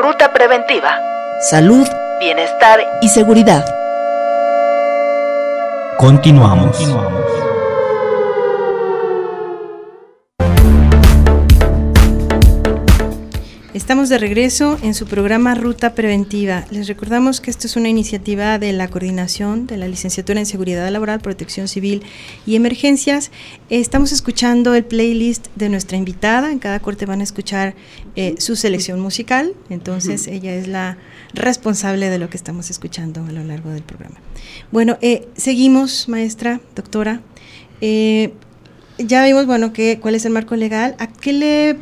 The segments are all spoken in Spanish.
Ruta Preventiva. Salud, Bienestar y seguridad. Continuamos. Estamos de regreso en su programa Ruta Preventiva. Les recordamos que esto es una iniciativa de la coordinación de la licenciatura en Seguridad Laboral, Protección Civil y Emergencias. Estamos escuchando el playlist de nuestra invitada. En cada corte van a escuchar eh, su selección musical. Entonces ella es la responsable de lo que estamos escuchando a lo largo del programa. Bueno, eh, seguimos, maestra, doctora. Eh, ya vimos, bueno, que, cuál es el marco legal. ¿A qué le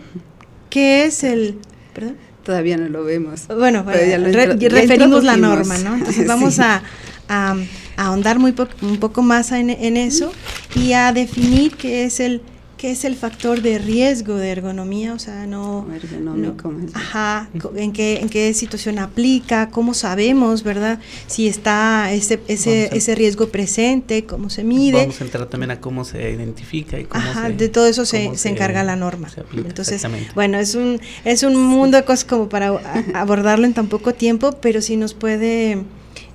qué es el ¿Perdón? Todavía no lo vemos. Bueno, bueno ya lo re, referimos la norma, ¿no? Entonces vamos sí. a, a, a, ahondar muy po un poco más en, en, eso y a definir qué es el qué es el factor de riesgo de ergonomía, o sea, no, ergonómico, no ajá, en qué en qué situación aplica, cómo sabemos, ¿verdad? Si está ese ese ese riesgo presente, cómo se mide. Vamos a entrar también a cómo se identifica y cómo ajá, se, de todo eso se, se, encarga la norma. Entonces, bueno, es un es un mundo de cosas como para abordarlo en tan poco tiempo, pero si nos puede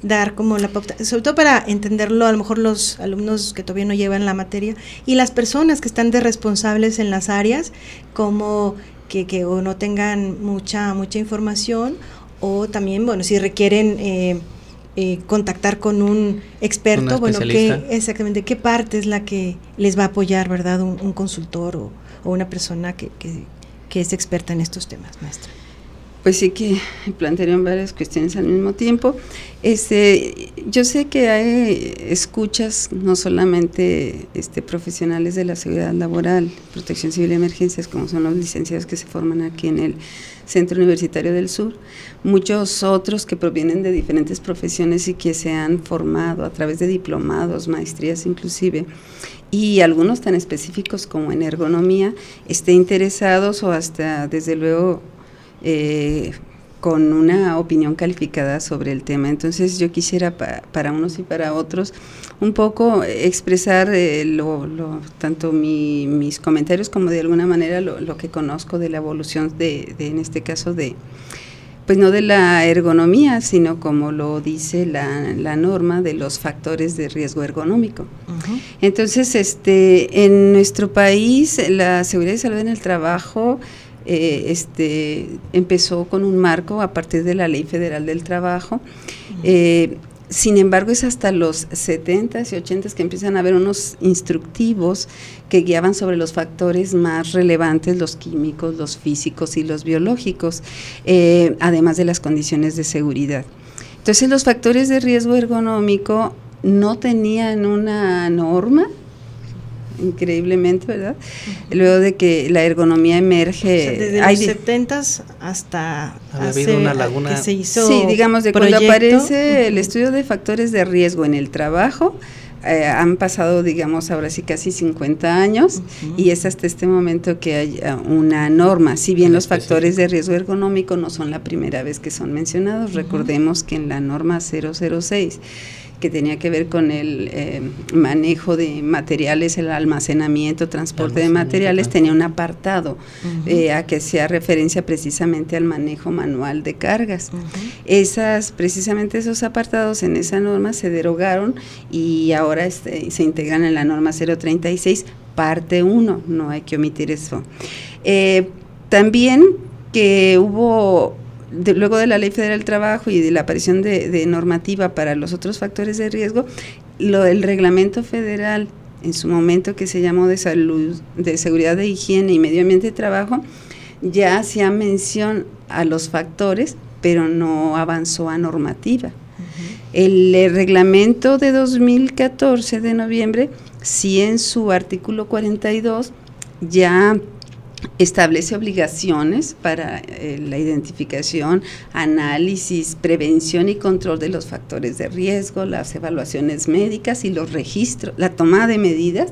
dar como la pauta, sobre todo para entenderlo a lo mejor los alumnos que todavía no llevan la materia y las personas que están de responsables en las áreas, como que, que o no tengan mucha, mucha información o también, bueno, si requieren eh, eh, contactar con un experto, bueno, ¿qué, exactamente, qué parte es la que les va a apoyar, ¿verdad? Un, un consultor o, o, una persona que, que, que es experta en estos temas, maestra pues sí que plantearon varias cuestiones al mismo tiempo. Este, yo sé que hay escuchas no solamente este, profesionales de la seguridad laboral, protección civil y emergencias, como son los licenciados que se forman aquí en el Centro Universitario del Sur, muchos otros que provienen de diferentes profesiones y que se han formado a través de diplomados, maestrías inclusive, y algunos tan específicos como en ergonomía, esté interesados o hasta desde luego eh, con una opinión calificada sobre el tema. Entonces yo quisiera pa, para unos y para otros un poco expresar eh, lo, lo, tanto mi, mis comentarios como de alguna manera lo, lo que conozco de la evolución de, de, en este caso, de pues no de la ergonomía, sino como lo dice la, la norma de los factores de riesgo ergonómico. Uh -huh. Entonces, este, en nuestro país, la seguridad y salud en el trabajo eh, este, empezó con un marco a partir de la Ley Federal del Trabajo. Eh, sin embargo, es hasta los 70s y 80s que empiezan a haber unos instructivos que guiaban sobre los factores más relevantes, los químicos, los físicos y los biológicos, eh, además de las condiciones de seguridad. Entonces, los factores de riesgo ergonómico no tenían una norma, increíblemente, ¿verdad? Uh -huh. Luego de que la ergonomía emerge... O sea, desde hay los 70 hasta hace, una laguna. que se hizo Sí, digamos, de proyecto. cuando aparece uh -huh. el estudio de factores de riesgo en el trabajo, eh, han pasado, digamos, ahora sí casi 50 años uh -huh. y es hasta este momento que hay una norma. Si bien los factores de riesgo ergonómico no son la primera vez que son mencionados, uh -huh. recordemos que en la norma 006 que tenía que ver con el eh, manejo de materiales, el almacenamiento, transporte de materiales, tenía un apartado uh -huh. eh, a que hacía referencia precisamente al manejo manual de cargas. Uh -huh. Esas, precisamente esos apartados en esa norma se derogaron y ahora este, se integran en la norma 036, parte 1, no hay que omitir eso. Eh, también que hubo de, luego de la Ley Federal del Trabajo y de la aparición de, de normativa para los otros factores de riesgo, lo, el reglamento federal en su momento que se llamó de salud, de seguridad de higiene y medio ambiente de trabajo, ya hacía mención a los factores, pero no avanzó a normativa. Uh -huh. el, el, reglamento de 2014 de noviembre, sí en su artículo 42 ya establece obligaciones para eh, la identificación, análisis, prevención y control de los factores de riesgo, las evaluaciones médicas y los registros, la toma de medidas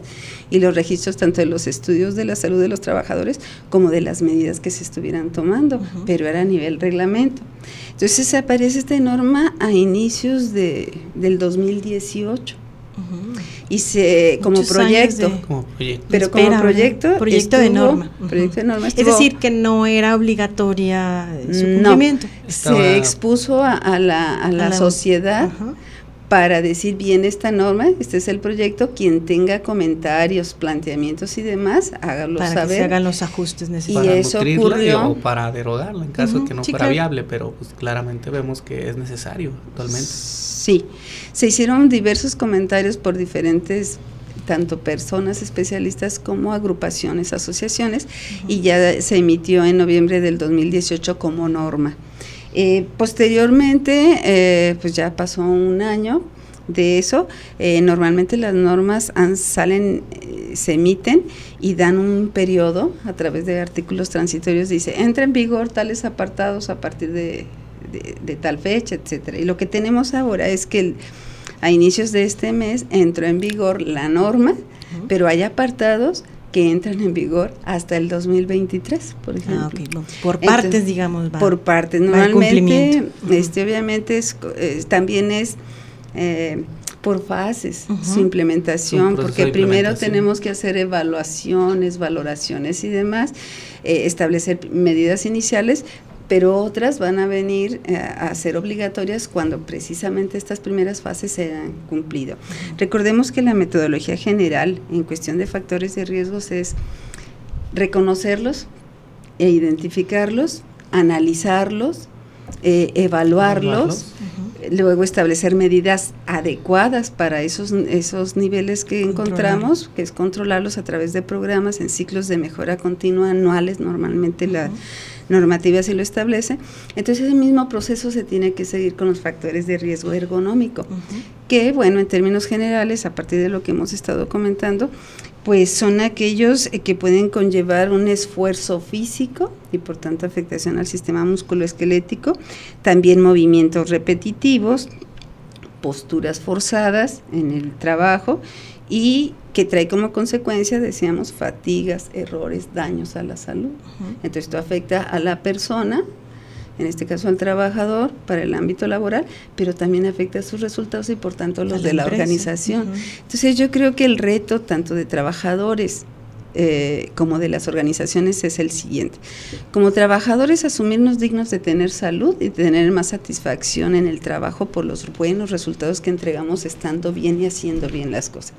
y los registros tanto de los estudios de la salud de los trabajadores como de las medidas que se estuvieran tomando, uh -huh. pero era a nivel reglamento. Entonces aparece esta norma a inicios de, del 2018. Y se, como proyecto, pero como proyecto, proyecto de norma. Proyecto de norma es decir, que no era obligatoria su cumplimiento. se expuso a, la, a la, sociedad para decir bien esta norma, este es el proyecto, quien tenga comentarios, planteamientos y demás, hágalo para saber. Que se hagan los ajustes necesarios. Para y eso ocurrió, o para derogarla en caso de que no fuera viable, pero pues claramente vemos que es necesario actualmente. Sí, se hicieron diversos comentarios por diferentes tanto personas especialistas como agrupaciones, asociaciones, y ya se emitió en noviembre del 2018 como norma. Eh, posteriormente, eh, pues ya pasó un año de eso. Eh, normalmente las normas salen, se emiten y dan un periodo a través de artículos transitorios. Dice, entra en vigor tales apartados a partir de, tal fecha, etcétera. Y lo que tenemos ahora es que a inicios de este mes entró en vigor la norma, pero hay apartados que entran en vigor hasta el 2023, por ah, ejemplo. Por partes, digamos. por partes. Normalmente, este, obviamente, es, también es eh, por fases su implementación, porque primero tenemos que hacer evaluaciones, valoraciones y demás, eh, establecer medidas iniciales, pero otras van a venir eh, a ser obligatorias cuando precisamente estas primeras fases se han cumplido. Recordemos que la metodología general en cuestión de factores de riesgos es reconocerlos e identificarlos, analizarlos, eh, evaluarlos, luego establecer medidas adecuadas para esos, esos niveles que encontramos, que es controlarlos a través de programas en ciclos de mejora continua anuales, normalmente la normativa si lo establece. Entonces ese mismo proceso se tiene que seguir con los factores de riesgo ergonómico, que bueno, en términos generales, a partir de lo que hemos estado comentando, pues son aquellos eh, que pueden conllevar un esfuerzo físico y por tanto afectación al sistema musculoesquelético, también movimientos repetitivos, posturas forzadas en el trabajo y que trae como consecuencia, decíamos, fatigas, errores, daños a la salud. Entonces esto afecta a la persona, en este caso al trabajador, para el ámbito laboral, pero también afecta a sus resultados y por tanto los de la organización. Entonces yo creo que el reto tanto de trabajadores eh, como de las organizaciones es el siguiente. Como trabajadores, asumirnos dignos de tener salud y tener más satisfacción en el trabajo por los buenos resultados que entregamos estando bien y haciendo bien las cosas.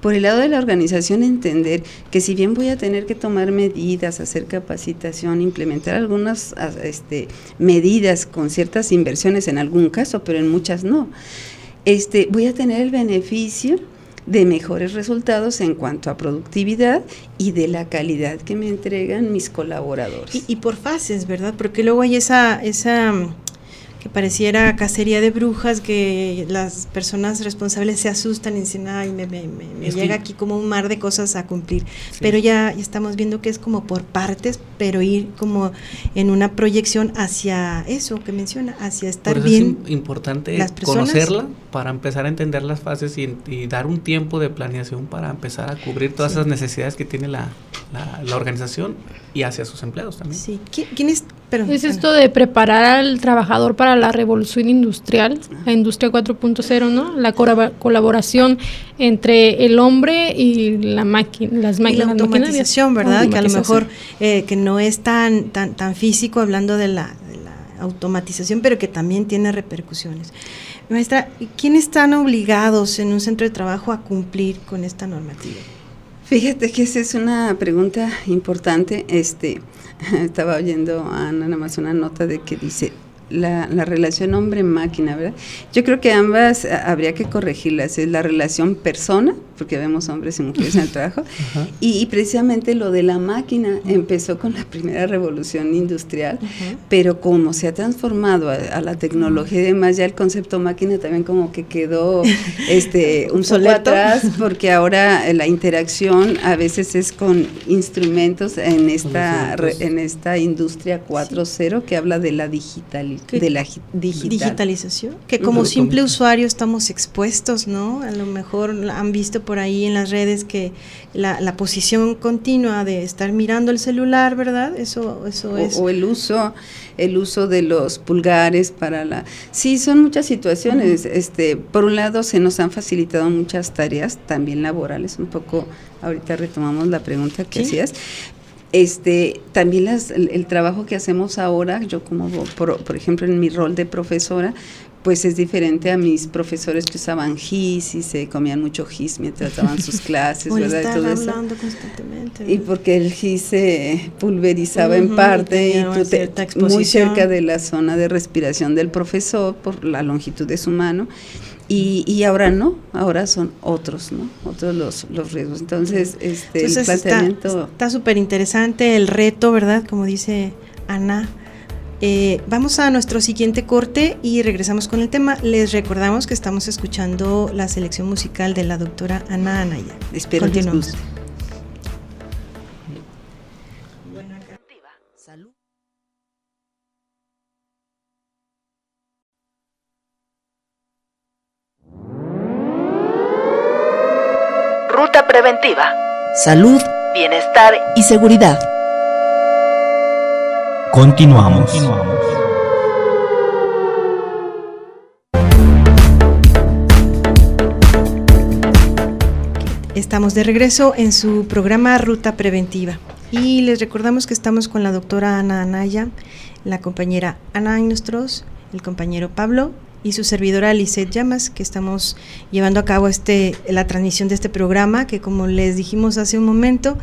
Por el lado de la organización, entender que si bien voy a tener que tomar medidas, hacer capacitación, implementar algunas este, medidas con ciertas inversiones en algún caso, pero en muchas no, este, voy a tener el beneficio de mejores resultados en cuanto a productividad y de la calidad que me entregan mis colaboradores. Y, y por fases, ¿verdad? Porque luego hay esa, esa que pareciera cacería de brujas, que las personas responsables se asustan y dicen, ay, me, me, llega aquí como un mar de cosas a cumplir. Pero ya, estamos viendo que es como por partes, pero ir como en una proyección hacia eso que menciona, hacia estar bien. Es importante conocerla para empezar a entender las fases y, dar un tiempo de planeación para empezar a cubrir todas esas necesidades que tiene la, la, organización y hacia sus empleados también. Sí, ¿quién es? Es esto de preparar al trabajador para la revolución industrial, la industria 4.0, ¿no? La colaboración entre el hombre y la máquina, las máquinas. Y la automatización, ¿verdad? Que a lo mejor eh, que no es tan, tan, tan físico hablando de la, de la automatización, pero que también tiene repercusiones. Maestra, ¿quiénes están obligados en un centro de trabajo a cumplir con esta normativa? Fíjate que esa es una pregunta importante. Este, estaba oyendo a Ana nada más una nota de que dice, la, la relación hombre-máquina, ¿verdad? Yo creo que ambas eh, habría que corregirlas. Es la relación persona, porque vemos hombres y mujeres en el trabajo, y, precisamente lo de la máquina empezó con la primera revolución industrial, pero como se ha transformado a, la tecnología y demás, ya el concepto máquina también como que quedó este, un poco atrás, porque ahora la interacción a veces es con instrumentos en esta, en esta industria 4.0 que habla de la de la digitalización, que como simple usuario estamos expuestos, ¿no? A lo mejor han visto por ahí en las redes que la, la posición continua de estar mirando el celular, ¿verdad? Eso, eso es. O el uso, el uso de los pulgares para la. Sí, son muchas situaciones. Este, por un lado, se nos han facilitado muchas tareas, también laborales, un poco. Ahorita retomamos la pregunta que hacías, este, también las, el, trabajo que hacemos ahora, yo como, por, por, ejemplo, en mi rol de profesora, pues es diferente a mis profesores que usaban GIS y se comían mucho GIS mientras daban sus clases, ¿verdad? Y, todo hablando constantemente, y porque el GIS se pulverizaba en parte y, muy cerca de la zona de respiración del profesor por la longitud de su mano. Y, y, ahora no, ahora son otros, ¿no? Otros los, los riesgos. Entonces, este, el planteamiento... Está súper interesante el reto, ¿verdad? Como dice Ana, eh, vamos a nuestro siguiente corte y regresamos con el tema. Les recordamos que estamos escuchando la selección musical de la doctora Ana Anaya. Espero que les guste. Ruta preventiva. Salud, bienestar y seguridad. Continuamos. Estamos de regreso en su programa Ruta Preventiva y les recordamos que estamos con la doctora Ana Anaya, la compañera Ana Nostros, el compañero Pablo y su servidora Lisette Llamas, que estamos llevando a cabo este, la transmisión de este programa, que como les dijimos hace un momento,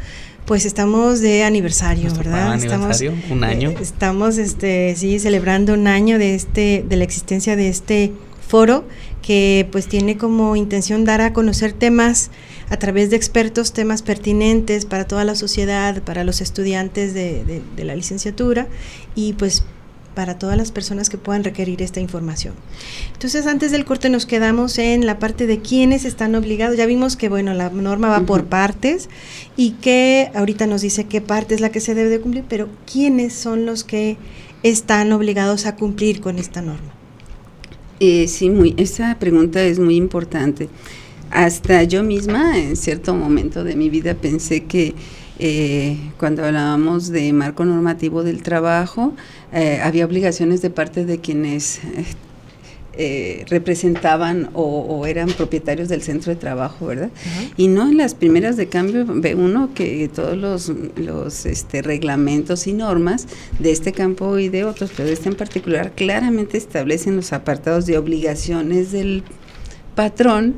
pues estamos de aniversario, ¿verdad? estamos, un año. Eh, estamos, este, sí, celebrando un año de este, de la existencia de este foro que pues tiene como intención dar a conocer temas a través de expertos, temas pertinentes para toda la sociedad, para los estudiantes de, de la licenciatura y pues para todas las personas que puedan requerir esta información. Entonces, antes del corte nos quedamos en la parte de quiénes están obligados. Ya vimos que, bueno, la norma va por partes y que ahorita nos dice qué parte es la que se debe de cumplir, pero quiénes son los que están obligados a cumplir con esta norma. Eh, sí, muy, esa pregunta es muy importante. Hasta yo misma, en cierto momento de mi vida, pensé que eh, cuando hablábamos de marco normativo del trabajo, eh, había obligaciones de parte de quienes eh, representaban o, eran propietarios del centro de trabajo, ¿verdad? Y no en las primeras de cambio ve uno que todos los, los este, reglamentos y normas de este campo y de otros, pero este en particular, claramente establecen los apartados de obligaciones del patrón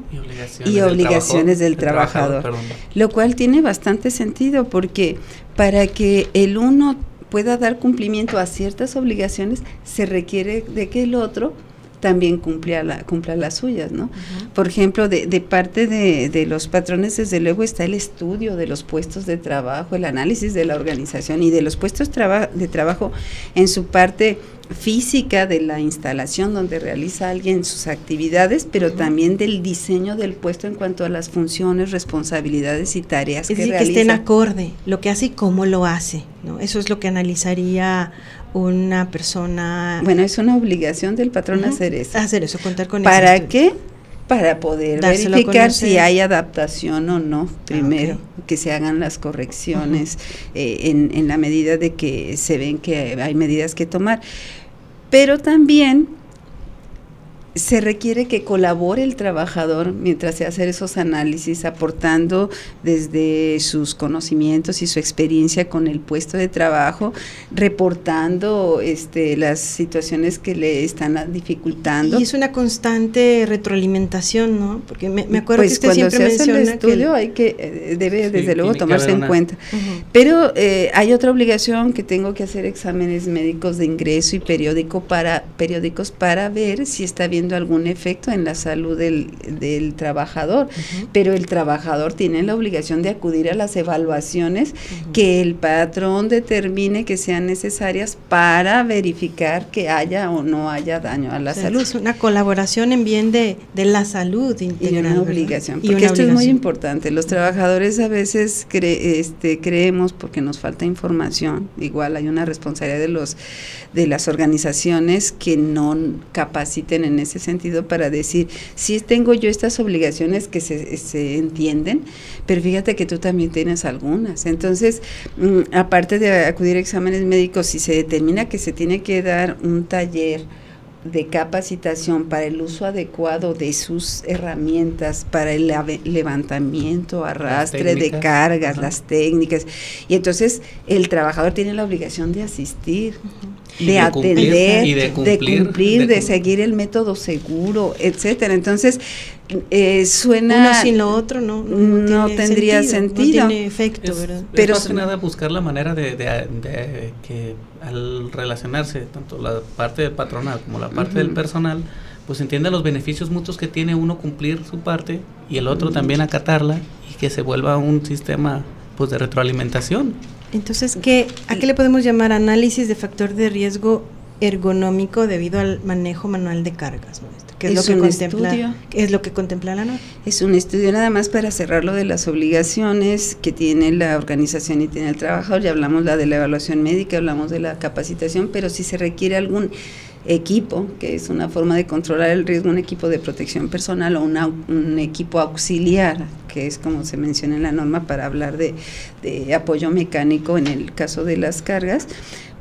y obligaciones, del, trabajador, lo cual tiene bastante sentido porque para que el uno pueda dar cumplimiento a ciertas obligaciones se requiere de que el otro también cumpla, la, cumpla las suyas, ¿no? Por ejemplo, de, de parte de, de, los patrones, desde luego está el estudio de los puestos de trabajo, el análisis de la organización y de los puestos de trabajo en su parte física de la instalación donde realiza alguien sus actividades, pero también del diseño del puesto en cuanto a las funciones, responsabilidades y tareas es que decir, que esté en acorde lo que hace y cómo lo hace, ¿no? Eso es lo que analizaría una persona. Bueno, es una obligación del patrón hacer eso. Hacer eso, contar con ¿Para qué? Para poder verificar si hay adaptación o no, ah, primero, que se hagan las correcciones eh, en, en la medida de que se ven que hay medidas que tomar. Pero también se requiere que colabore el trabajador mientras se hace esos análisis, aportando desde sus conocimientos y su experiencia con el puesto de trabajo, reportando este, las situaciones que le están dificultando. Y es una constante retroalimentación, ¿no? Porque me, acuerdo pues que usted siempre se hace el estudio hay que eh, debe desde luego tomarse en cuenta. Pero eh, hay otra obligación que tengo que hacer exámenes médicos de ingreso y periódico para periódicos para ver si está bien algún efecto en la salud del, del trabajador, pero el trabajador tiene la obligación de acudir a las evaluaciones que el patrón determine que sean necesarias para verificar que haya o no haya daño a la salud. Es una colaboración en bien de, de la salud integral. Y una obligación, porque esto es muy importante. Los trabajadores a veces este, creemos, porque nos falta información, igual hay una responsabilidad de los de las organizaciones que no capaciten en ese ese sentido para decir, sí tengo yo estas obligaciones que se, se entienden, pero fíjate que tú también tienes algunas. Entonces, mm, aparte de acudir a exámenes médicos, si se determina que se tiene que dar un taller, de capacitación para el uso adecuado de sus herramientas, para el levantamiento, arrastre de cargas, las técnicas. Y entonces el trabajador tiene la obligación de asistir, de, atender, de cumplir, de, seguir el método seguro, etcétera. Entonces, eh, suena uno sin lo otro no no, tendría sentido, no tiene efecto verdad pero más que nada buscar la manera de, que al relacionarse tanto la parte del patronal como la parte del personal pues entienda los beneficios mutuos que tiene uno cumplir su parte y el otro también acatarla y que se vuelva un sistema pues de retroalimentación. Entonces qué a qué le podemos llamar análisis de factor de riesgo ergonómico debido al manejo manual de cargas que es, lo que contempla es lo que contempla la norma. Es un estudio nada más para cerrar lo de las obligaciones que tiene la organización y tiene el trabajador. Ya hablamos la de la evaluación médica, hablamos de la capacitación, pero si se requiere algún equipo, que es una forma de controlar el riesgo, un equipo de protección personal o un equipo auxiliar, que es como se menciona en la norma para hablar de, de apoyo mecánico en el caso de las cargas,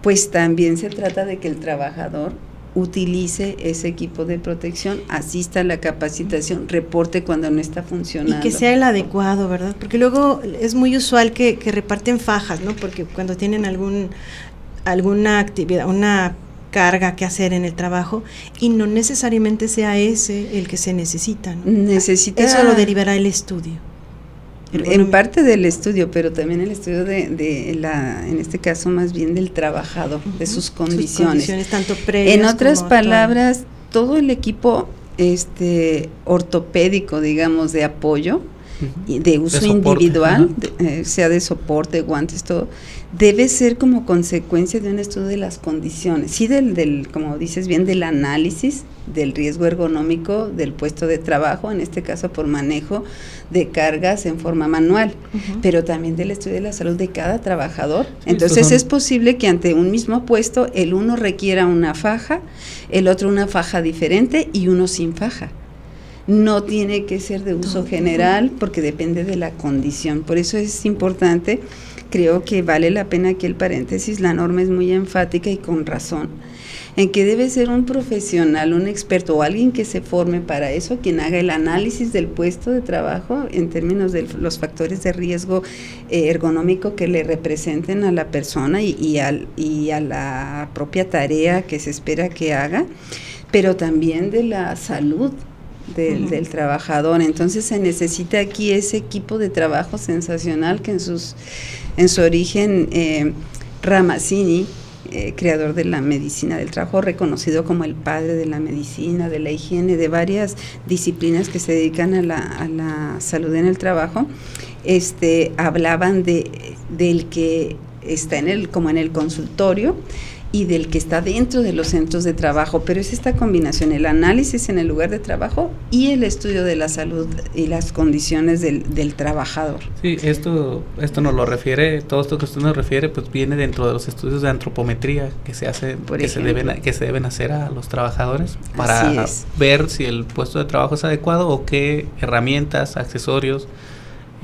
pues también se trata de que el trabajador utilice ese equipo de protección, asista a la capacitación, reporte cuando no está funcionando. Y que sea el adecuado, ¿verdad? Porque luego es muy usual que, reparten fajas, ¿no? Porque cuando tienen algún alguna actividad, una carga que hacer en el trabajo y no necesariamente sea ese el que se necesita. ¿no? Necesita Eso lo derivará el estudio. En parte del estudio, pero también el estudio de, la, en este caso más bien del trabajador, de sus condiciones. tanto en otras palabras, todo el equipo este ortopédico, digamos, de apoyo, de uso individual, eh, sea de soporte, guantes, todo, debe ser como consecuencia de un estudio de las condiciones, sí del, del, como dices bien, del análisis del riesgo ergonómico del puesto de trabajo, en este caso por manejo de cargas en forma manual, pero también del estudio de la salud de cada trabajador. Entonces es posible que ante un mismo puesto el uno requiera una faja, el otro una faja diferente y uno sin faja no tiene que ser de uso general porque depende de la condición. Por eso es importante creo que vale la pena aquí el paréntesis, la norma es muy enfática y con razón, en que debe ser un profesional, un experto o alguien que se forme para eso, quien haga el análisis del puesto de trabajo en términos de los factores de riesgo eh, ergonómico que le representen a la persona y, y, al, y a la propia tarea que se espera que haga, pero también de la salud del, trabajador. Entonces se necesita aquí ese equipo de trabajo sensacional que en, sus, en su origen eh, Ramazzini, eh, creador de la medicina del trabajo, reconocido como el padre de la medicina, de la higiene, de varias disciplinas que se dedican a la, a la salud en el trabajo, este, hablaban de, del que está en el, como en el consultorio, y del que está dentro de los centros de trabajo, pero es esta combinación, el análisis en el lugar de trabajo y el estudio de la salud y las condiciones del, trabajador. Sí, esto, esto nos lo refiere, todo esto que usted nos refiere, pues viene dentro de los estudios de antropometría que se hace, que se deben, que se deben hacer a los trabajadores para ver si el puesto de trabajo es adecuado o qué herramientas, accesorios,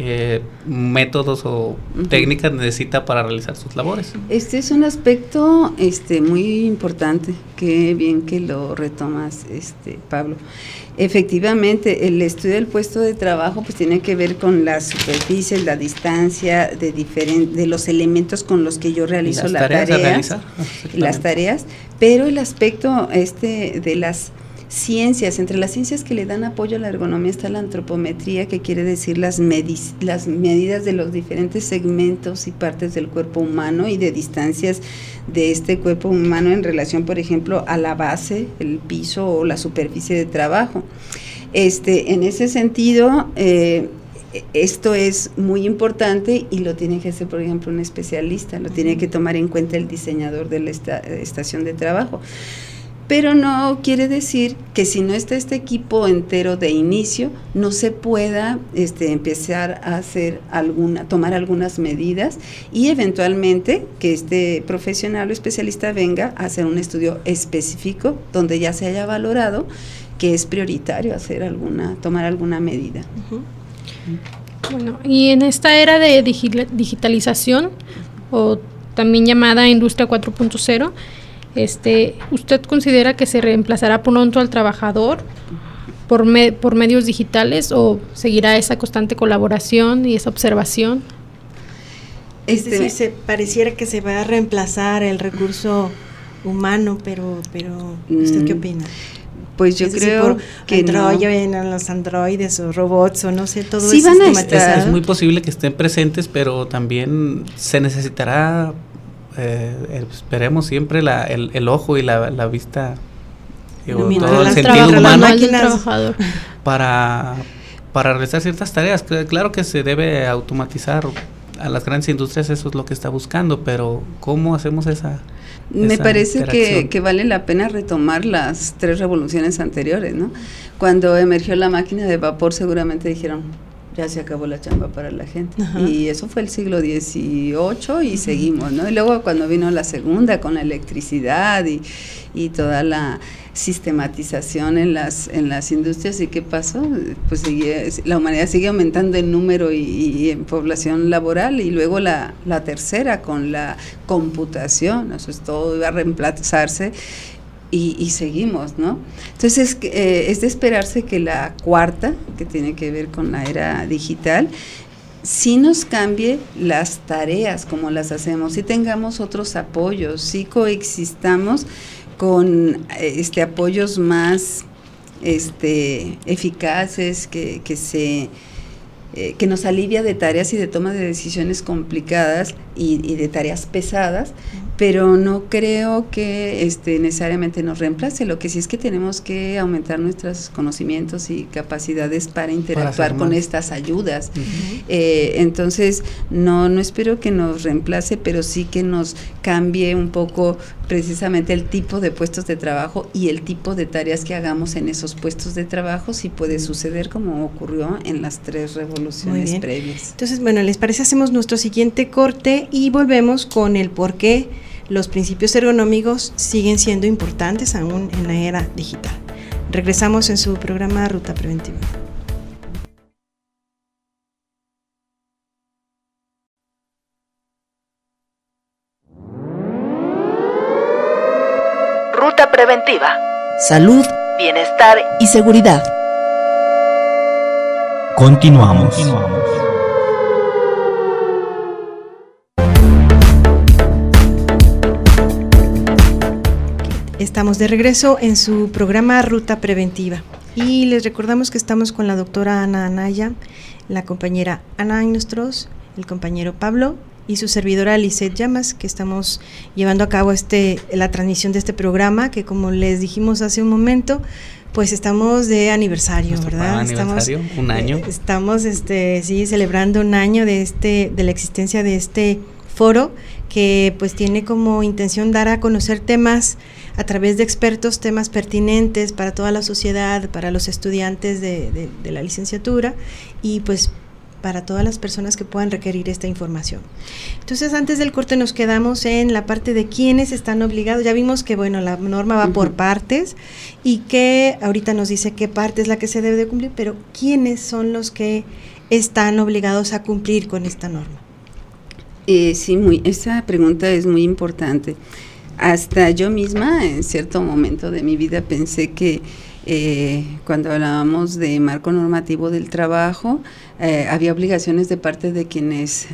eh, métodos o técnicas necesita para realizar sus labores. Este es un aspecto este muy importante, que bien que lo retomas, este Pablo. Efectivamente, el estudio del puesto de trabajo pues tiene que ver con las superficies, la distancia de de los elementos con los que yo realizo las tareas, las tareas, pero el aspecto este de las ciencias, entre las ciencias que le dan apoyo a la ergonomía está la antropometría, que quiere decir las, las medidas de los diferentes segmentos y partes del cuerpo humano y de distancias de este cuerpo humano en relación, por ejemplo, a la base, el piso o la superficie de trabajo. Este, en ese sentido, eh, esto es muy importante y lo tiene que hacer, por ejemplo, un especialista, lo tiene que tomar en cuenta el diseñador de la estación de trabajo pero no quiere decir que si no está este equipo entero de inicio, no se pueda este, empezar a hacer alguna, tomar algunas medidas y eventualmente que este profesional o especialista venga a hacer un estudio específico donde ya se haya valorado que es prioritario hacer alguna, tomar alguna medida. Bueno, y en esta era de digitalización, o también llamada Industria 4.0, este, ¿Usted considera que se reemplazará pronto al trabajador por, por medios digitales o seguirá esa constante colaboración y esa observación? Este, se pareciera que se va a reemplazar el recurso humano, pero, pero ¿usted qué mm, opina? Pues yo creo que Android, no. los androides o robots o no sé, todo sí van a estar. Es muy posible que estén presentes, pero también se necesitará eh, esperemos siempre la, el, ojo y la, vista, todo el sentido humano para, para realizar ciertas tareas. Claro que se debe automatizar a las grandes industrias, eso es lo que está buscando, pero ¿cómo hacemos esa... Me parece que, que, vale la pena retomar las tres revoluciones anteriores, ¿no? Cuando emergió la máquina de vapor seguramente dijeron, ya se acabó la chamba para la gente. Y eso fue el siglo XVIII y seguimos, ¿no? Y luego cuando vino la segunda con la electricidad y, y toda la sistematización en las en las industrias y qué pasó pues la humanidad sigue aumentando en número y, en población laboral y luego la, la tercera con la computación eso es todo iba a reemplazarse y, seguimos, ¿no? Entonces eh, es de esperarse que la cuarta, que tiene que ver con la era digital, sí nos cambie las tareas como las hacemos, sí tengamos otros apoyos, sí coexistamos con este apoyos más este eficaces que, que se eh, que nos alivia de tareas y de toma de decisiones complicadas y, y de tareas pesadas, pero no creo que este, necesariamente nos reemplace. Lo que sí es que tenemos que aumentar nuestros conocimientos y capacidades para interactuar con estas ayudas. Eh, entonces, no, no espero que nos reemplace, pero sí que nos cambie un poco precisamente el tipo de puestos de trabajo y el tipo de tareas que hagamos en esos puestos de trabajo, si puede suceder como ocurrió en las tres revoluciones previas. Entonces, bueno, ¿les parece? Hacemos nuestro siguiente corte y volvemos con el por qué los principios ergonómicos siguen siendo importantes aún en la era digital. Regresamos en su programa Ruta Preventiva. Ruta Preventiva. Salud, bienestar y seguridad. Continuamos. Estamos de regreso en su programa Ruta Preventiva y les recordamos que estamos con la doctora Ana Anaya, la compañera Ana Nostros, el compañero Pablo y su servidora Lisette Llamas, que estamos llevando a cabo este, la transmisión de este programa, que como les dijimos hace un momento, pues estamos de aniversario, ¿verdad? estamos, un año. Eh, estamos, este, sí, celebrando un año de este, de la existencia de este foro, que pues tiene como intención dar a conocer temas a través de expertos temas pertinentes para toda la sociedad, para los estudiantes de, la licenciatura y pues para todas las personas que puedan requerir esta información. Entonces, antes del corte nos quedamos en la parte de quiénes están obligados. Ya vimos que, bueno, la norma va por partes y que ahorita nos dice qué parte es la que se debe de cumplir, pero quiénes son los que están obligados a cumplir con esta norma. Eh, sí, muy, esa pregunta es muy importante. Hasta yo misma, en cierto momento de mi vida, pensé que eh, cuando hablábamos de marco normativo del trabajo, eh, había obligaciones de parte de quienes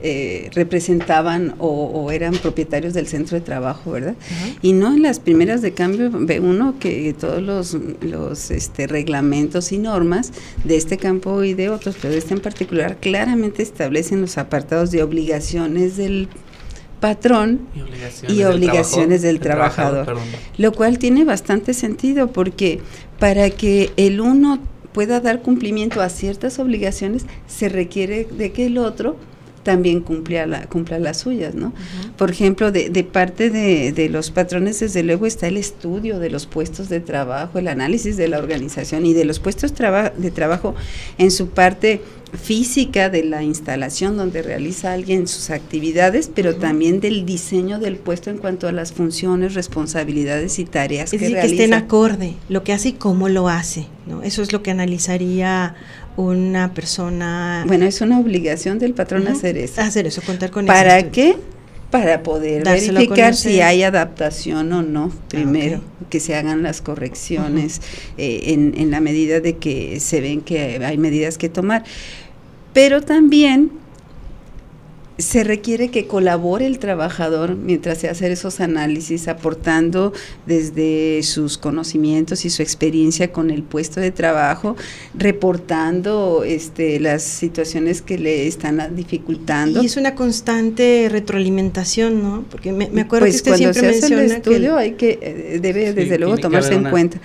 eh, representaban o, eran propietarios del centro de trabajo, ¿verdad? Y no en las primeras de cambio ve uno que todos los, los este, reglamentos y normas de este campo y de otros, pero de este en particular, claramente establecen los apartados de obligaciones del patrón y obligaciones, del, trabajador, lo cual tiene bastante sentido porque para que el uno pueda dar cumplimiento a ciertas obligaciones se requiere de que el otro también cumpla, la, cumpla las suyas, ¿no? Por ejemplo, de, de parte de, de, los patrones, desde luego está el estudio de los puestos de trabajo, el análisis de la organización y de los puestos de trabajo en su parte física de la instalación donde realiza alguien sus actividades, pero también del diseño del puesto en cuanto a las funciones, responsabilidades y tareas es que decir, realiza. que estén acorde, lo que hace y cómo lo hace, ¿no? Eso es lo que analizaría una persona. Bueno, es una obligación del patrón uh -huh. hacer eso. Hacer eso, contar con ¿Para ese qué? Para poder Dárselo verificar si hay adaptación o no, primero, okay. que se hagan las correcciones uh -huh. eh, en, en la medida de que se ven que hay medidas que tomar. Pero también se requiere que colabore el trabajador mientras se hacen esos análisis, aportando desde sus conocimientos y su experiencia con el puesto de trabajo, reportando este, las situaciones que le están dificultando. Y es una constante retroalimentación, ¿no? Porque me, me acuerdo pues que usted cuando siempre se hace el menciona estudio que hay que eh, debe Sí, desde luego tomarse en una- cuenta.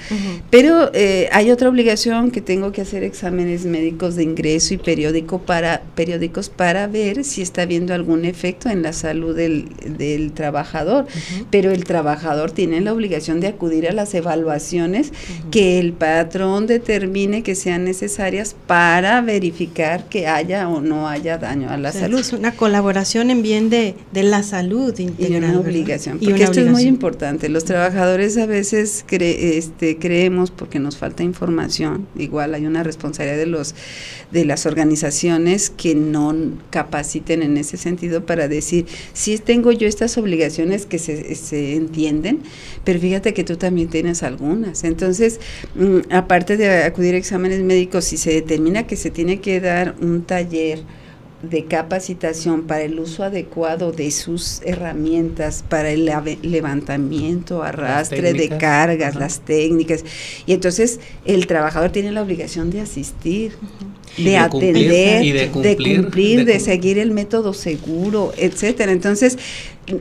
Pero eh, hay otra obligación que tengo que hacer exámenes médicos de ingreso y periódico para periódicos para ver si está habiendo algún efecto en la salud del, del trabajador. Pero el trabajador tiene la obligación de acudir a las evaluaciones que el patrón determine que sean necesarias para verificar que haya o no haya daño a la O sea, salud. Es una colaboración en bien de, de la salud Y integral. una ¿verdad? obligación, Y porque una esto es muy importante. Los trabajadores a veces cre- este, creemos porque nos falta información. Igual hay una responsabilidad de los de las organizaciones que no capaciten en ese sentido para decir sí tengo yo estas obligaciones que se, se entienden, pero fíjate que tú también tienes algunas. Entonces, mm, aparte de acudir a exámenes médicos, si se determina que se tiene que dar un taller de capacitación para el uso adecuado de sus herramientas, para el levantamiento, arrastre de cargas, las técnicas. Y entonces el trabajador tiene la obligación de asistir, Y de, de cumplir, atender, y de de cumplir, de seguir el método seguro, etcétera. Entonces,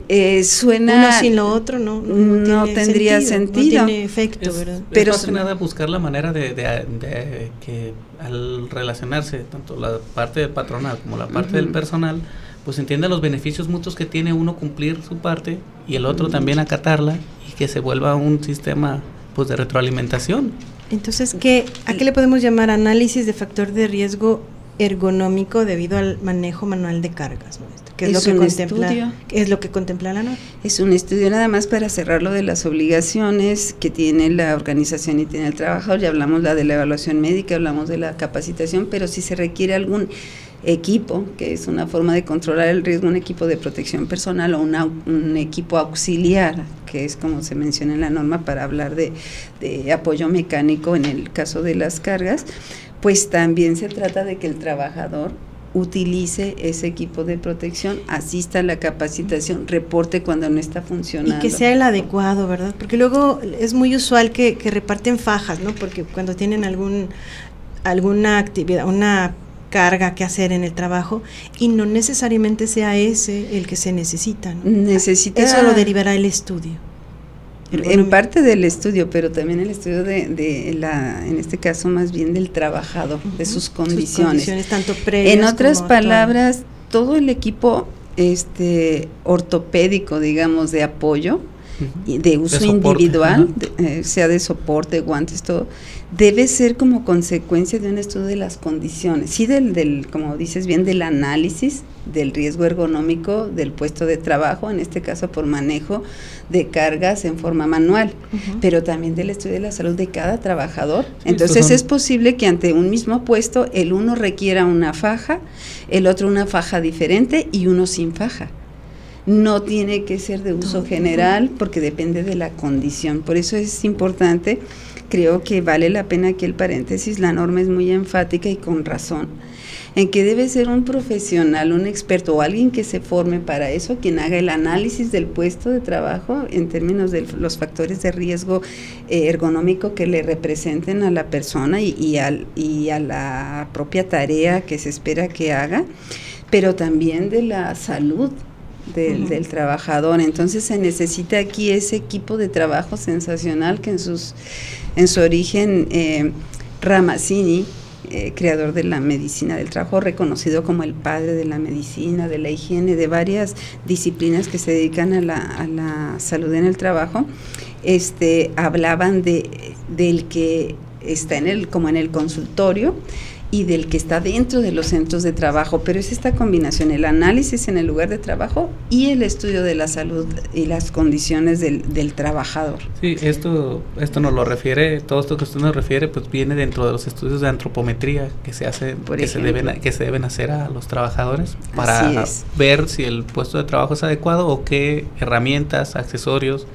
eh, suena... Uno sin lo otro no, no tiene tendría sentido. No tiene efecto, Es, ¿verdad? es Pero más que nada buscar la manera de, de- de que al relacionarse tanto la parte del patronal como la parte del personal, pues entienda los beneficios mutuos que tiene uno cumplir su parte y el otro también acatarla y que se vuelva un sistema pues de retroalimentación. Entonces, ¿qué, ¿a qué le podemos llamar análisis de factor de riesgo ergonómico debido al manejo manual de cargas? maestro? ¿Qué es, Es lo que un contempla? estudio. ¿qué es lo que contempla la norma? Es un estudio nada más para cerrar lo de las obligaciones que tiene la organización y tiene el trabajador. Ya hablamos la de la evaluación médica, hablamos de la capacitación, pero si se requiere algún equipo, que es una forma de controlar el riesgo, un equipo de protección personal o un equipo auxiliar, que es como se menciona en la norma para hablar de, de apoyo mecánico en el caso de las cargas, pues también se trata de que el trabajador utilice ese equipo de protección, asista a la capacitación, reporte cuando no está Y funcionando. que sea el adecuado, ¿verdad? Porque luego es muy usual que, que reparten fajas, ¿no? Porque cuando tienen algún alguna actividad, una carga que hacer en el trabajo y no necesariamente sea ese el que se necesita, ¿no? Necesita Eso lo derivará el estudio. en parte del estudio, pero también el estudio de, de la, en este caso más bien del trabajador, de sus condiciones. tanto En otras como palabras, todo el equipo este ortopédico, digamos, de apoyo y de uso soporte, individual, de- eh, sea de soporte, guantes, todo, debe ser como consecuencia de un estudio de las condiciones, sí del, del, como dices bien, del análisis del riesgo ergonómico del puesto de trabajo, en este caso por manejo de cargas en forma manual, pero también del estudio de la salud de cada trabajador. Entonces es posible que ante un mismo puesto el uno requiera una faja, el otro una faja diferente y uno sin faja. No tiene que ser de uso general porque depende de la condición. Por eso es importante, creo que vale la pena aquí el paréntesis, la norma es muy enfática y con razón, en que debe ser un profesional, un experto o alguien que se forme para eso, quien haga el análisis del puesto de trabajo en términos de los factores de riesgo eh, ergonómico que le representen a la persona y, y al- y a la propia tarea que se espera que haga, pero también de la salud del, trabajador. Entonces se necesita aquí ese equipo de trabajo sensacional que en sus en su origen eh, Ramazzini eh, creador de la medicina del trabajo, reconocido como el padre de la medicina, de la higiene, de varias disciplinas que se dedican a la, a la salud en el trabajo, este, hablaban de, del que está en el, como en el consultorio, y del que está dentro de los centros de trabajo, pero es esta combinación, el análisis en el lugar de trabajo y el estudio de la salud y las condiciones del, trabajador. Sí, esto, esto nos lo refiere, todo esto que usted nos refiere, pues viene dentro de los estudios de antropometría que se hace, que se deben, que se deben hacer a los trabajadores para ver si el puesto de trabajo es adecuado o qué herramientas, accesorios,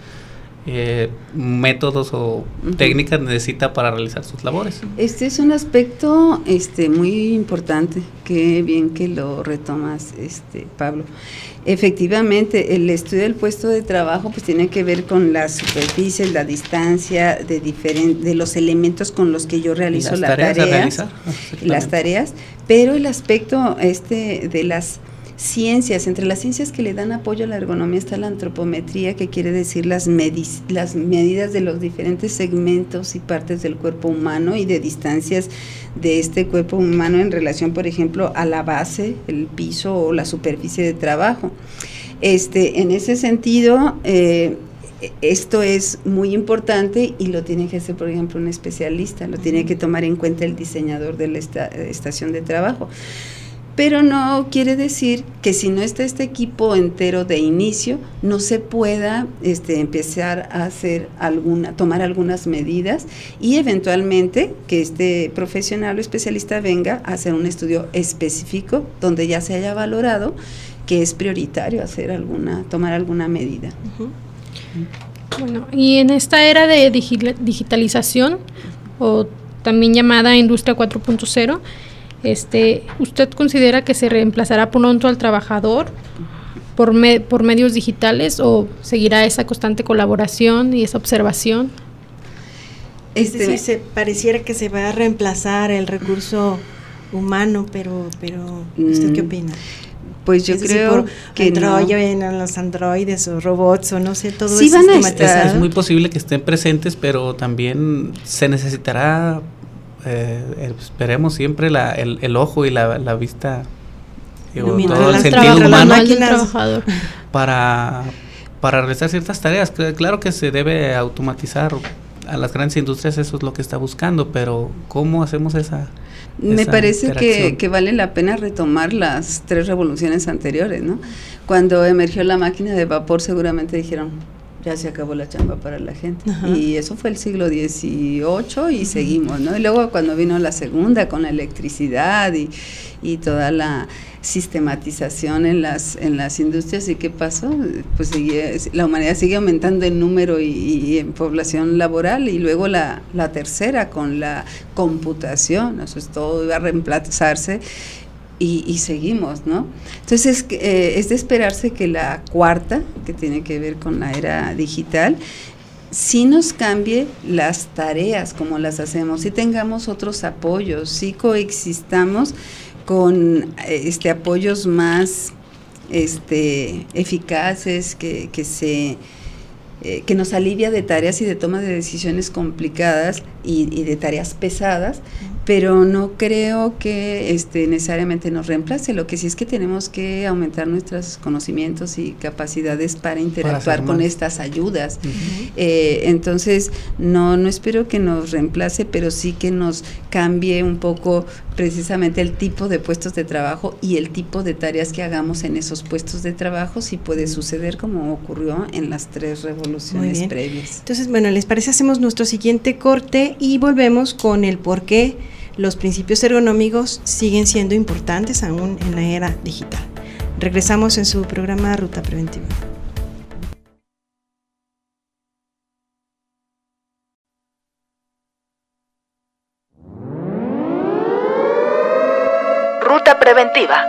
eh, métodos o técnicas necesita para realizar sus labores. Este es un aspecto este muy importante, qué bien que lo retomas, este Pablo. Efectivamente, el estudio del puesto de trabajo pues tiene que ver con las superficies, la distancia de de los elementos con los que yo realizo las tareas, las tareas, pero el aspecto este de las ciencias, entre las ciencias que le dan apoyo a la ergonomía está la antropometría, que quiere decir las, las medidas de los diferentes segmentos y partes del cuerpo humano y de distancias de este cuerpo humano en relación, por ejemplo, a la base, el piso o la superficie de trabajo. Este, en ese sentido, eh, esto es muy importante y lo tiene que hacer, por ejemplo, un especialista, lo tiene que tomar en cuenta el diseñador de la estación de trabajo pero no quiere decir que si no está este equipo entero de inicio, no se pueda este, empezar a hacer alguna, tomar algunas medidas y eventualmente que este profesional o especialista venga a hacer un estudio específico donde ya se haya valorado que es prioritario hacer alguna, tomar alguna medida. Bueno, y en esta era de digitalización, o también llamada Industria 4.0, este, ¿Usted considera que se reemplazará pronto al trabajador por, por medios digitales o seguirá esa constante colaboración y esa observación? Este, se pareciera que se va a reemplazar el recurso humano, pero, pero ¿usted qué mm, opina? Pues yo creo que no. los androides o robots o no sé, todo sí van a estar. Es muy posible que estén presentes, pero también se necesitará eh, esperemos siempre la, el, el, ojo y la, la vista, todo el sentido humano para, para realizar ciertas tareas. Claro que se debe automatizar, a las grandes industrias eso es lo que está buscando, pero ¿cómo hacemos esa... Me parece que, que, vale la pena retomar las tres revoluciones anteriores, ¿no? Cuando emergió la máquina de vapor seguramente dijeron, ya se acabó la chamba para la gente. Y eso fue el siglo XVIII y seguimos, ¿no? Y luego cuando vino la segunda con la electricidad y, y toda la sistematización en las en las industrias y qué pasó pues la humanidad sigue aumentando en número y, en población laboral y luego la, la tercera con la computación eso es todo iba a reemplazarse y, seguimos, ¿no? Entonces eh, es de esperarse que la cuarta, que tiene que ver con la era digital, sí nos cambie las tareas como las hacemos, sí tengamos otros apoyos, sí coexistamos con este apoyos más este eficaces que, que se eh, que nos alivia de tareas y de toma de decisiones complicadas y, y de tareas pesadas, pero no creo que este, necesariamente nos reemplace. Lo que sí es que tenemos que aumentar nuestros conocimientos y capacidades para interactuar con estas ayudas. Eh, entonces, no, no espero que nos reemplace, pero sí que nos cambie un poco precisamente el tipo de puestos de trabajo y el tipo de tareas que hagamos en esos puestos de trabajo, si puede suceder como ocurrió en las tres revoluciones previas. Entonces, bueno, ¿les parece? Hacemos nuestro siguiente corte y volvemos con el por qué los principios ergonómicos siguen siendo importantes aún en la era digital. Regresamos en su programa Ruta Preventiva. Ruta Preventiva.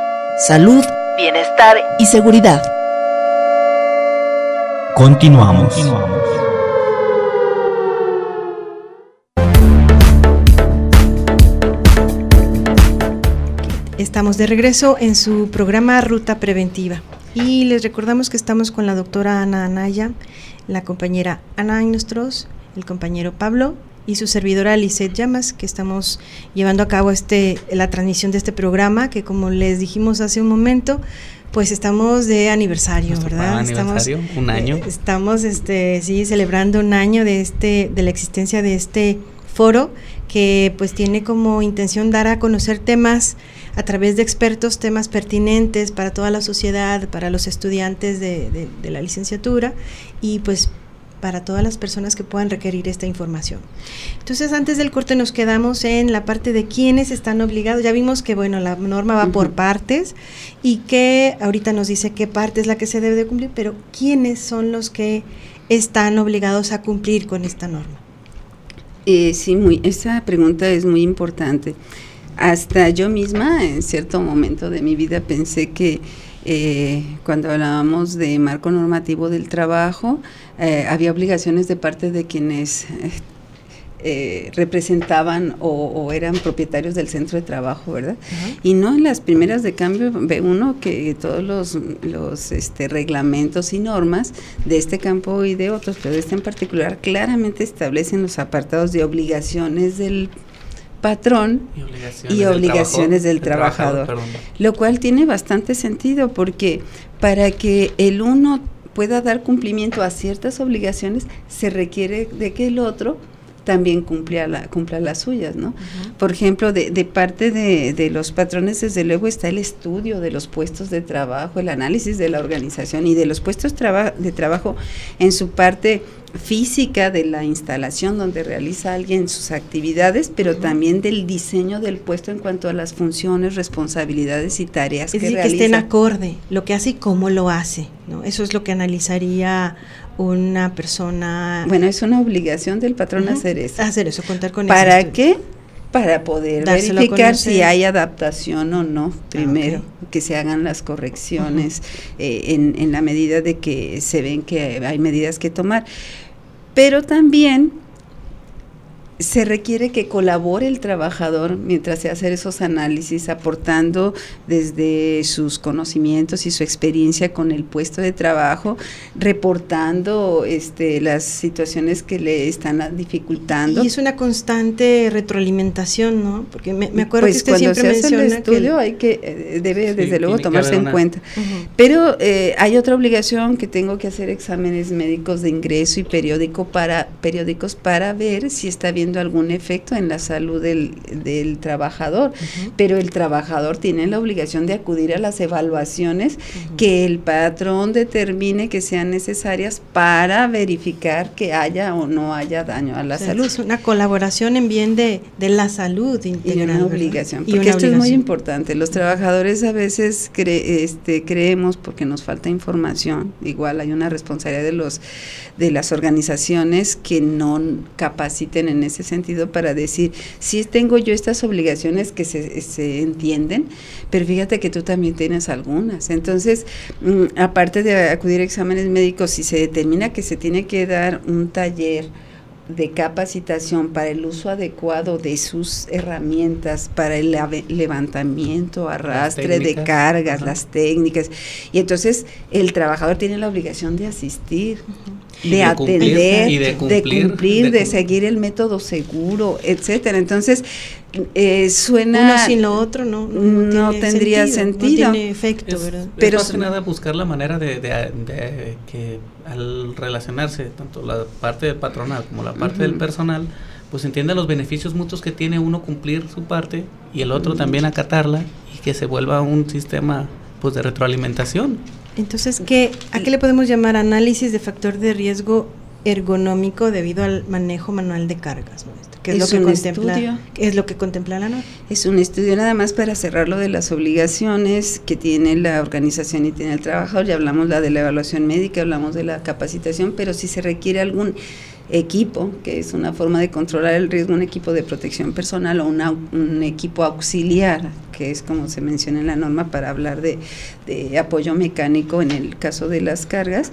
Salud, bienestar y seguridad. Continuamos. Estamos de regreso en su programa Ruta Preventiva y les recordamos que estamos con la doctora Ana Anaya, la compañera Ana Nostros, el compañero Pablo y su servidora Lisette Llamas, que estamos llevando a cabo este, la transmisión de este programa, que como les dijimos hace un momento, pues estamos de aniversario, ¿verdad? estamos, un año. Eh, estamos, este, sí, celebrando un año de este, de la existencia de este foro que pues tiene como intención dar a conocer temas a través de expertos, temas pertinentes para toda la sociedad, para los estudiantes de, de la licenciatura y pues para todas las personas que puedan requerir esta información. Entonces, antes del corte nos quedamos en la parte de quiénes están obligados. Ya vimos que, bueno, la norma va por partes y que ahorita nos dice qué parte es la que se debe de cumplir, pero quiénes son los que están obligados a cumplir con esta norma. Eh, sí, muy, esa pregunta es muy importante. Hasta yo misma, en cierto momento de mi vida, pensé que eh, cuando hablábamos de marco normativo del trabajo, eh, había obligaciones de parte de quienes eh, representaban o, eran propietarios del centro de trabajo, ¿verdad? Y no en las primeras de cambio ve uno que todos los, los este, reglamentos y normas de este campo y de otros, pero de este en particular, claramente establecen los apartados de obligaciones del patrón y obligaciones, del, trabajador, lo cual tiene bastante sentido porque para que el uno pueda dar cumplimiento a ciertas obligaciones se requiere de que el otro también cumpla, la, cumpla las suyas, ¿no? Por ejemplo, de, de parte de, de, los patrones, desde luego está el estudio de los puestos de trabajo, el análisis de la organización y de los puestos de trabajo en su parte física de la instalación donde realiza alguien sus actividades, pero también del diseño del puesto en cuanto a las funciones, responsabilidades y tareas es que decir, que esté en acorde lo que hace y cómo lo hace, ¿no? Eso es lo que analizaría una persona. Bueno, es una obligación del patrón hacer eso. Hacer eso, contar con ¿Para qué? Para poder verificar si hay adaptación o no, ah, primero, que se hagan las correcciones eh, en, en la medida de que se ven que hay medidas que tomar. Pero también se requiere que colabore el trabajador mientras se hace esos análisis, aportando desde sus conocimientos y su experiencia con el puesto de trabajo, reportando este, las situaciones que le están dificultando. Y es una constante retroalimentación, ¿no? Porque me, acuerdo pues que usted cuando se hace el estudio hay que eh, debe desde luego tomarse en cuenta. Pero eh, hay otra obligación que tengo que hacer exámenes médicos de ingreso y periódico para periódicos para ver si está bien algún efecto en la salud del, del trabajador, pero el trabajador tiene la obligación de acudir a las evaluaciones que el patrón determine que sean necesarias para verificar que haya o no haya daño a la salud. Es una colaboración en bien de, de la salud integral. Y una obligación, porque esto es muy importante. Los trabajadores a veces este, creemos, porque nos falta información, igual hay una responsabilidad de los de las organizaciones que no capaciten en ese sentido para decir, sí tengo yo estas obligaciones que se, se entienden, pero fíjate que tú también tienes algunas. Entonces, mm, aparte de acudir a exámenes médicos, si se determina que se tiene que dar un taller, de capacitación para el uso adecuado de sus herramientas, para el levantamiento, arrastre de cargas, las técnicas. Y entonces el trabajador tiene la obligación de asistir, de, atender, de cumplir, de, seguir el método seguro, etcétera. Entonces, eh, suena uno sin lo otro no no, tendría sentido, no tiene efecto ¿verdad? pero más que nada buscar la manera de, de, que al relacionarse tanto la parte del patronal como la parte del personal pues entienda los beneficios mutuos que tiene uno cumplir su parte y el otro también acatarla y que se vuelva un sistema pues de retroalimentación entonces qué a qué le podemos llamar análisis de factor de riesgo ergonómico debido al manejo manual de cargas que es, lo que contempla es lo que contempla la norma es un estudio nada más para cerrar lo de las obligaciones que tiene la organización y tiene el trabajador. Ya hablamos la de la evaluación médica hablamos de la capacitación pero si se requiere algún equipo, que es una forma de controlar el riesgo, un equipo de protección personal o un equipo auxiliar, que es como se menciona en la norma para hablar de, de apoyo mecánico en el caso de las cargas,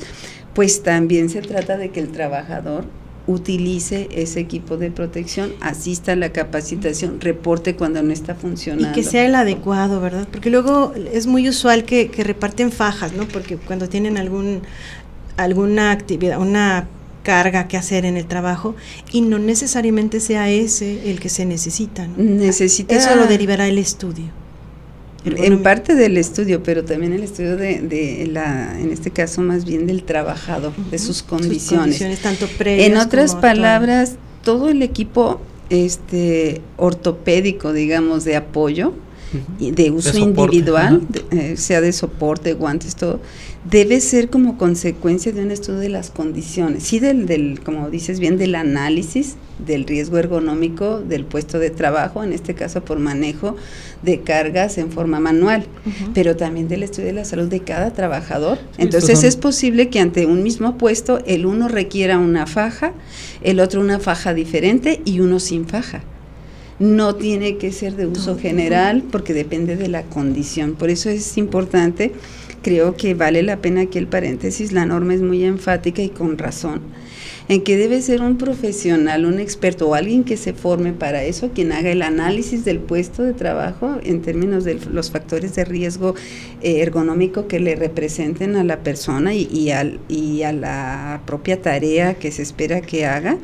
pues también se trata de que el trabajador utilice ese equipo de protección, asista a la capacitación, reporte cuando no está funcionando. Y que sea el adecuado, ¿verdad? Porque luego es muy usual que, que reparten fajas, ¿no? Porque cuando tienen algún alguna actividad, una carga que hacer en el trabajo y no necesariamente sea ese el que se necesita. Necesita Eso lo derivará el estudio. En parte del estudio, pero también el estudio de, la, en este caso más bien del trabajador, de sus condiciones. tanto en otras palabras, todo el equipo este ortopédico, digamos, de apoyo, de uso individual, eh, sea de soporte, guantes, todo, debe ser como consecuencia de un estudio de las condiciones, sí del, del, como dices bien, del análisis del riesgo ergonómico del puesto de trabajo, en este caso por manejo de cargas en forma manual, pero también del estudio de la salud de cada trabajador. Entonces es posible que ante un mismo puesto el uno requiera una faja, el otro una faja diferente y uno sin faja no tiene que ser de uso general porque depende de la condición. Por eso es importante creo que vale la pena aquí el paréntesis, la norma es muy enfática y con razón, en que debe ser un profesional, un experto o alguien que se forme para eso, quien haga el análisis del puesto de trabajo en términos de los factores de riesgo eh, ergonómico que le representen a la persona y, y, al, y a la propia tarea que se espera que haga,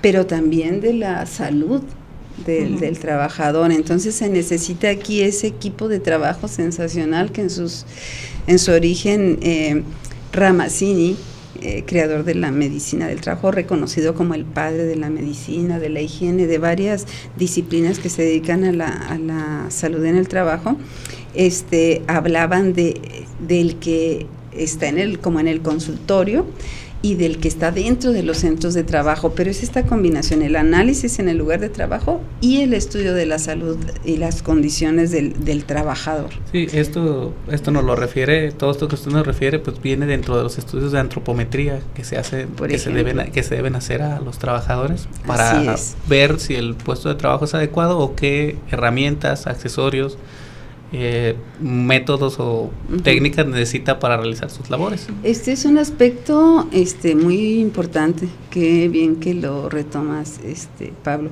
pero también de la salud del, del, trabajador. Entonces se necesita aquí ese equipo de trabajo sensacional que en sus en su origen, eh, Ramazzini, eh, creador de la medicina del trabajo, reconocido como el padre de la medicina, de la higiene, de varias disciplinas que se dedican a la, a la salud en el trabajo, este, hablaban de, del que está en el, como en el consultorio, y del que está dentro de los centros de trabajo, pero es esta combinación, el análisis en el lugar de trabajo y el estudio de la salud y las condiciones del, trabajador. Sí, esto, esto nos lo refiere, todo esto que usted nos refiere, pues viene dentro de los estudios de antropometría que se hace, que se deben, que se deben hacer a los trabajadores para ver si el puesto de trabajo es adecuado o qué herramientas, accesorios, eh, métodos o técnicas necesita para realizar sus labores. Este es un aspecto este muy importante, que bien que lo retomas, este Pablo.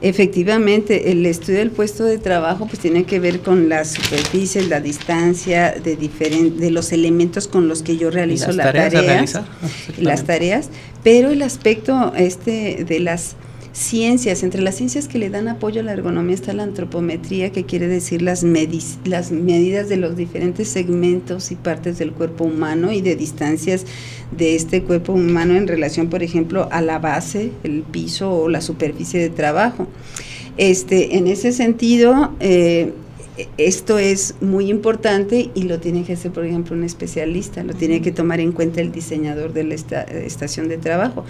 Efectivamente, el estudio del puesto de trabajo pues tiene que ver con las superficies, la distancia de de los elementos con los que yo realizo las tareas, las tareas, pero el aspecto este de las ciencias, entre las ciencias que le dan apoyo a la ergonomía está la antropometría, que quiere decir las, las medidas de los diferentes segmentos y partes del cuerpo humano y de distancias de este cuerpo humano en relación, por ejemplo, a la base, el piso o la superficie de trabajo. Este, en ese sentido, eh, esto es muy importante y lo tiene que hacer, por ejemplo, un especialista, lo tiene que tomar en cuenta el diseñador de la estación de trabajo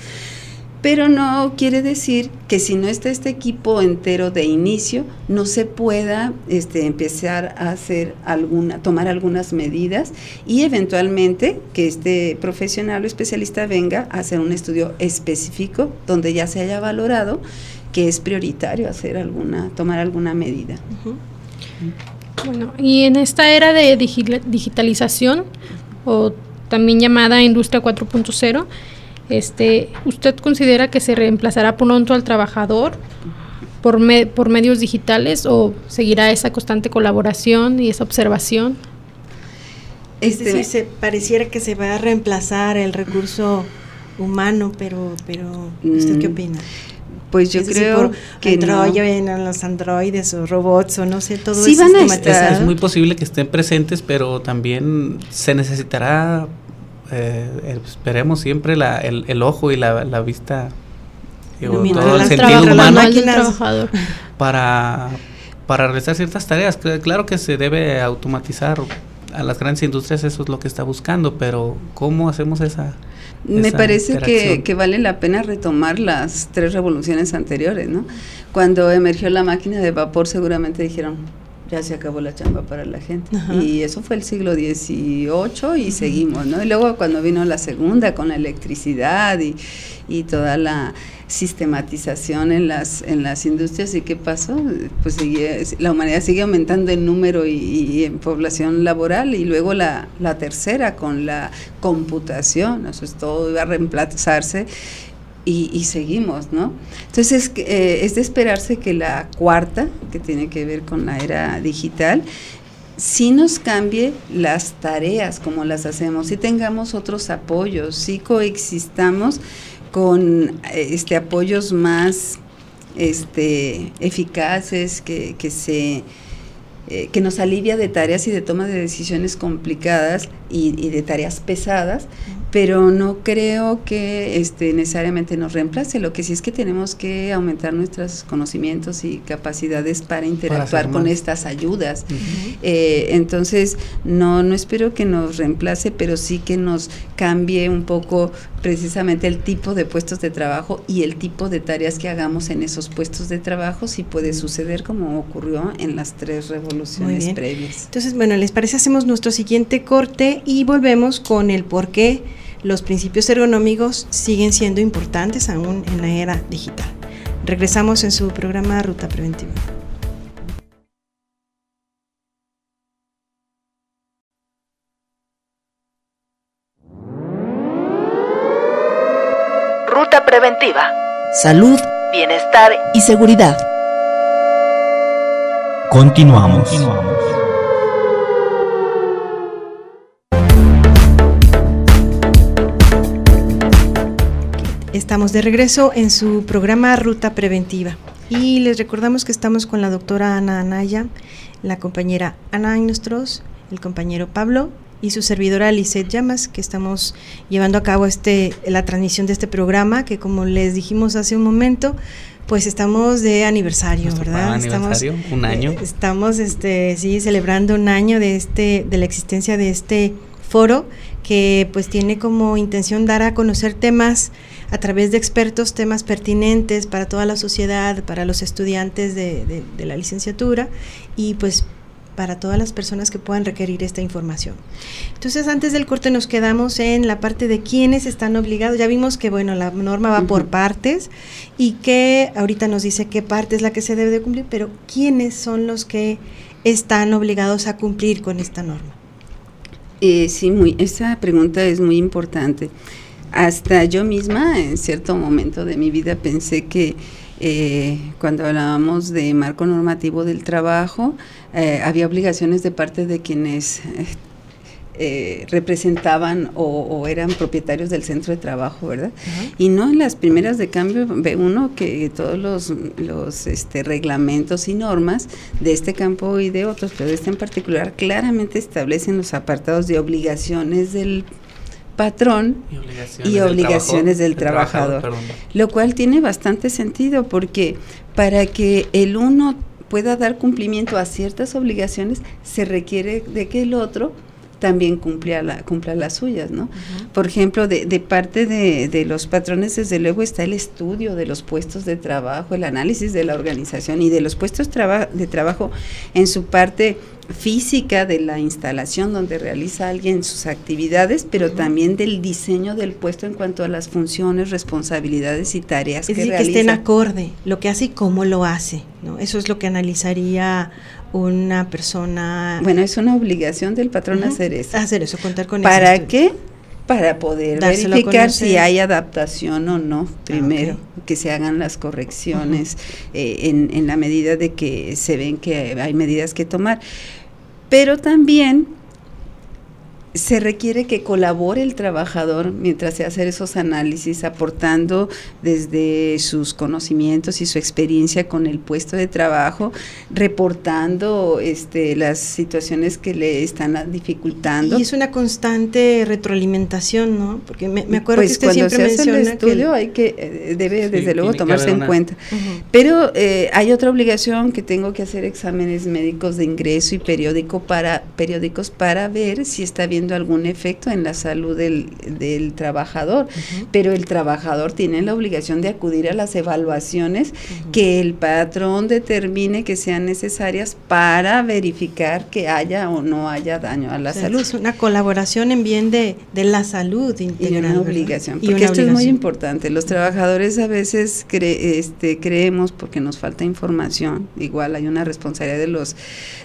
pero no quiere decir que si no está este equipo entero de inicio, no se pueda este, empezar a hacer alguna, tomar algunas medidas y eventualmente que este profesional o especialista venga a hacer un estudio específico donde ya se haya valorado que es prioritario hacer alguna, tomar alguna medida. Bueno, y en esta era de digitalización, o también llamada Industria 4.0, este, ¿Usted considera que se reemplazará pronto al trabajador por, por medios digitales o seguirá esa constante colaboración y esa observación? Este, se pareciera que se va a reemplazar el recurso humano, pero, pero ¿usted qué mm, opina? Pues yo creo que no. los androides o robots o no sé, todo sí van a estar. Es muy posible que estén presentes, pero también se necesitará eh, esperemos siempre la, el, el, ojo y la, la vista, todo el sentido humano para, para realizar ciertas tareas. Claro que se debe automatizar a las grandes industrias, eso es lo que está buscando, pero ¿cómo hacemos esa... Me parece que, que, vale la pena retomar las tres revoluciones anteriores, ¿no? Cuando emergió la máquina de vapor seguramente dijeron, ya se acabó la chamba para la gente. Y eso fue el siglo XVIII y seguimos, ¿no? Y luego cuando vino la segunda con la electricidad y, y toda la sistematización en las en las industrias y qué pasó pues la humanidad sigue aumentando en número y, en población laboral y luego la, la tercera con la computación eso es todo iba a reemplazarse y, seguimos, ¿no? Entonces eh, es de esperarse que la cuarta, que tiene que ver con la era digital, sí nos cambie las tareas como las hacemos, sí tengamos otros apoyos, sí coexistamos con este apoyos más este eficaces que, que se eh, que nos alivia de tareas y de toma de decisiones complicadas y, y, de tareas pesadas, pero no creo que este, necesariamente nos reemplace. Lo que sí es que tenemos que aumentar nuestros conocimientos y capacidades para interactuar con estas ayudas. eh, entonces, no, no espero que nos reemplace, pero sí que nos cambie un poco precisamente el tipo de puestos de trabajo y el tipo de tareas que hagamos en esos puestos de trabajo, si puede suceder como ocurrió en las tres revoluciones previas. Entonces, bueno, ¿les parece? Hacemos nuestro siguiente corte y volvemos con el por qué los principios ergonómicos siguen siendo importantes aún en la era digital. Regresamos en su programa Ruta Preventiva. Ruta Preventiva. Salud, bienestar y seguridad. Continuamos. Estamos de regreso en su programa Ruta Preventiva y les recordamos que estamos con la doctora Ana Anaya, la compañera Ana Nostros, el compañero Pablo y su servidora Lisette Llamas, que estamos llevando a cabo este, la transmisión de este programa, que como les dijimos hace un momento, pues estamos de aniversario, Nuestro ¿verdad? Aniversario, estamos, un año. Eh, estamos, este, sí, celebrando un año de este, de la existencia de este foro, que pues tiene como intención dar a conocer temas a través de expertos, temas pertinentes para toda la sociedad, para los estudiantes de, de, de la licenciatura y pues para todas las personas que puedan requerir esta información. Entonces, antes del corte nos quedamos en la parte de quiénes están obligados. Ya vimos que, bueno, la norma va uh -huh. por partes y que ahorita nos dice qué parte es la que se debe de cumplir, pero quiénes son los que están obligados a cumplir con esta norma. Eh, sí, muy, esa pregunta es muy importante. Hasta yo misma, en cierto momento de mi vida, pensé que eh, cuando hablábamos de marco normativo del trabajo, eh, había obligaciones de parte de quienes eh, representaban o, o, eran propietarios del centro de trabajo, ¿verdad? Uh -huh. Y no en las primeras de cambio ve uno que todos los, los este, reglamentos y normas de este campo y de otros, pero de este en particular, claramente establecen los apartados de obligaciones del patrón y obligaciones, y obligaciones del, del, trabajador, trabajador lo cual tiene bastante sentido porque para que el uno pueda dar cumplimiento a ciertas obligaciones se requiere de que el otro también cumpla, la, cumpla las suyas, ¿no? Uh -huh. Por ejemplo, de, de parte de, de, los patrones, desde luego, está el estudio de los puestos de trabajo, el análisis de la organización y de los puestos traba de trabajo en su parte física de la instalación donde realiza alguien sus actividades, pero uh -huh. también del diseño del puesto en cuanto a las funciones, responsabilidades y tareas es que decir, realiza. que estén acorde, lo que hace y cómo lo hace, ¿no? Eso es lo que analizaría una persona. Bueno, es una obligación del patrón uh -huh. hacer eso. Hacer eso, contar con ¿Para ese qué? Para poder Dárselo verificar si hay adaptación o no, primero, ah, okay. que se hagan las correcciones uh -huh. eh, en, en la medida de que se ven que hay medidas que tomar. Pero también se requiere que colabore el trabajador mientras se hacen esos análisis, aportando desde sus conocimientos y su experiencia con el puesto de trabajo, reportando este, las situaciones que le están dificultando. Y es una constante retroalimentación, ¿no? Porque me, me acuerdo pues que usted siempre se hace menciona el estudio que hay que eh, debe desde luego tomarse en cuenta. Uh -huh. Pero eh, hay otra obligación que tengo que hacer exámenes médicos de ingreso y periódico para periódicos para ver si está algún efecto en la salud del, del trabajador, uh -huh. pero el trabajador tiene la obligación de acudir a las evaluaciones uh -huh. que el patrón determine que sean necesarias para verificar que haya o no haya daño a la o sea, salud. Es una colaboración en bien de, de la salud integral. Y una obligación, porque una esto obligación. es muy importante. Los trabajadores a veces cre este, creemos porque nos falta información, igual hay una responsabilidad de los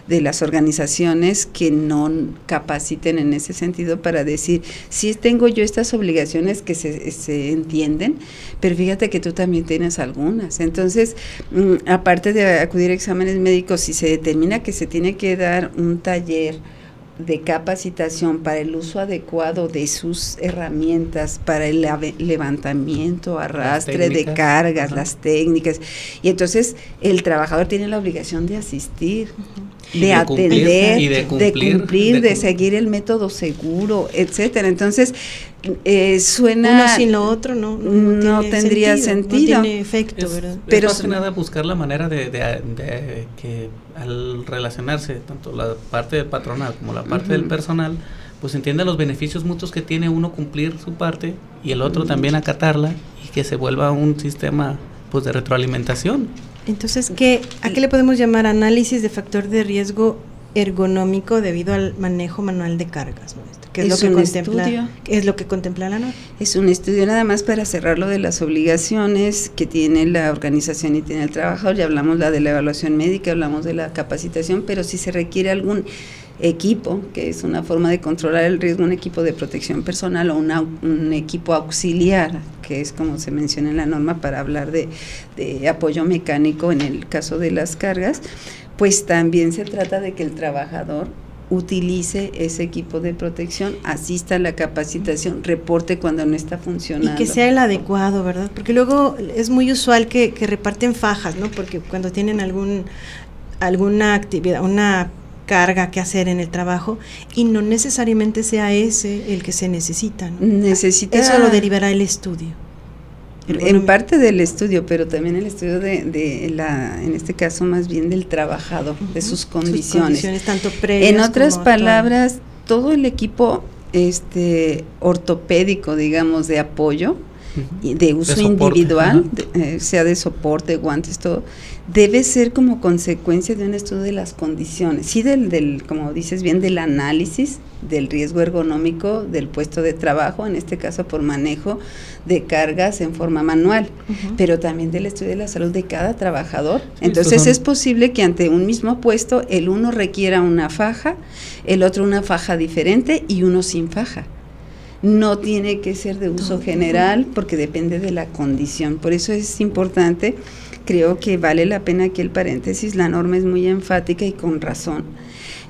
de las organizaciones que no capaciten en ese sentido para decir, sí tengo yo estas obligaciones que se, se entienden, pero fíjate que tú también tienes algunas. Entonces, mmm, aparte de acudir a exámenes médicos, si se determina que se tiene que dar un taller, de capacitación para el uso adecuado de sus herramientas, para el levantamiento, arrastre de cargas, las técnicas. Y entonces el trabajador tiene la obligación de asistir, de, atender, de cumplir, de, seguir el método seguro, etcétera. Entonces, eh, suena uno sin lo otro no no, tendría sentido, no tiene efecto ¿verdad? pero más que nada buscar la manera de, de, que al relacionarse tanto la parte del patronal como la parte del personal pues entienda los beneficios mutuos que tiene uno cumplir su parte y el otro también acatarla y que se vuelva un sistema pues de retroalimentación. Entonces qué a qué le podemos llamar análisis de factor de riesgo ergonómico debido al manejo manual de cargas que es, lo que contempla es lo que contempla la norma. Es un estudio nada más para cerrar lo de las obligaciones que tiene la organización y tiene el trabajador. Ya hablamos la de la evaluación médica hablamos de la capacitación pero si se requiere algún equipo, que es una forma de controlar el riesgo, un equipo de protección personal o un equipo auxiliar, que es como se menciona en la norma para hablar de, de apoyo mecánico en el caso de las cargas, pues también se trata de que el trabajador utilice ese equipo de protección, asista a la capacitación, reporte cuando no está funcionando. Y que sea el adecuado, ¿verdad? Porque luego es muy usual que, que reparten fajas, ¿no? Porque cuando tienen algún alguna actividad, una carga que hacer en el trabajo y no necesariamente sea ese el que se necesita. Necesita Eso lo derivará el estudio. En parte del estudio, pero también el estudio de, la, en este caso más bien del trabajador, de sus condiciones. tanto en otras palabras, todo el equipo este ortopédico, digamos, de apoyo, de uso individual, eh, sea de soporte, guantes, todo, debe ser como consecuencia de un estudio de las condiciones, sí del, del, como dices bien, del análisis del riesgo ergonómico del puesto de trabajo, en este caso por manejo de cargas en forma manual, pero también del estudio de la salud de cada trabajador. Entonces es posible que ante un mismo puesto el uno requiera una faja, el otro una faja diferente y uno sin faja no tiene que ser de uso general porque depende de la condición. Por eso es importante creo que vale la pena aquí el paréntesis, la norma es muy enfática y con razón,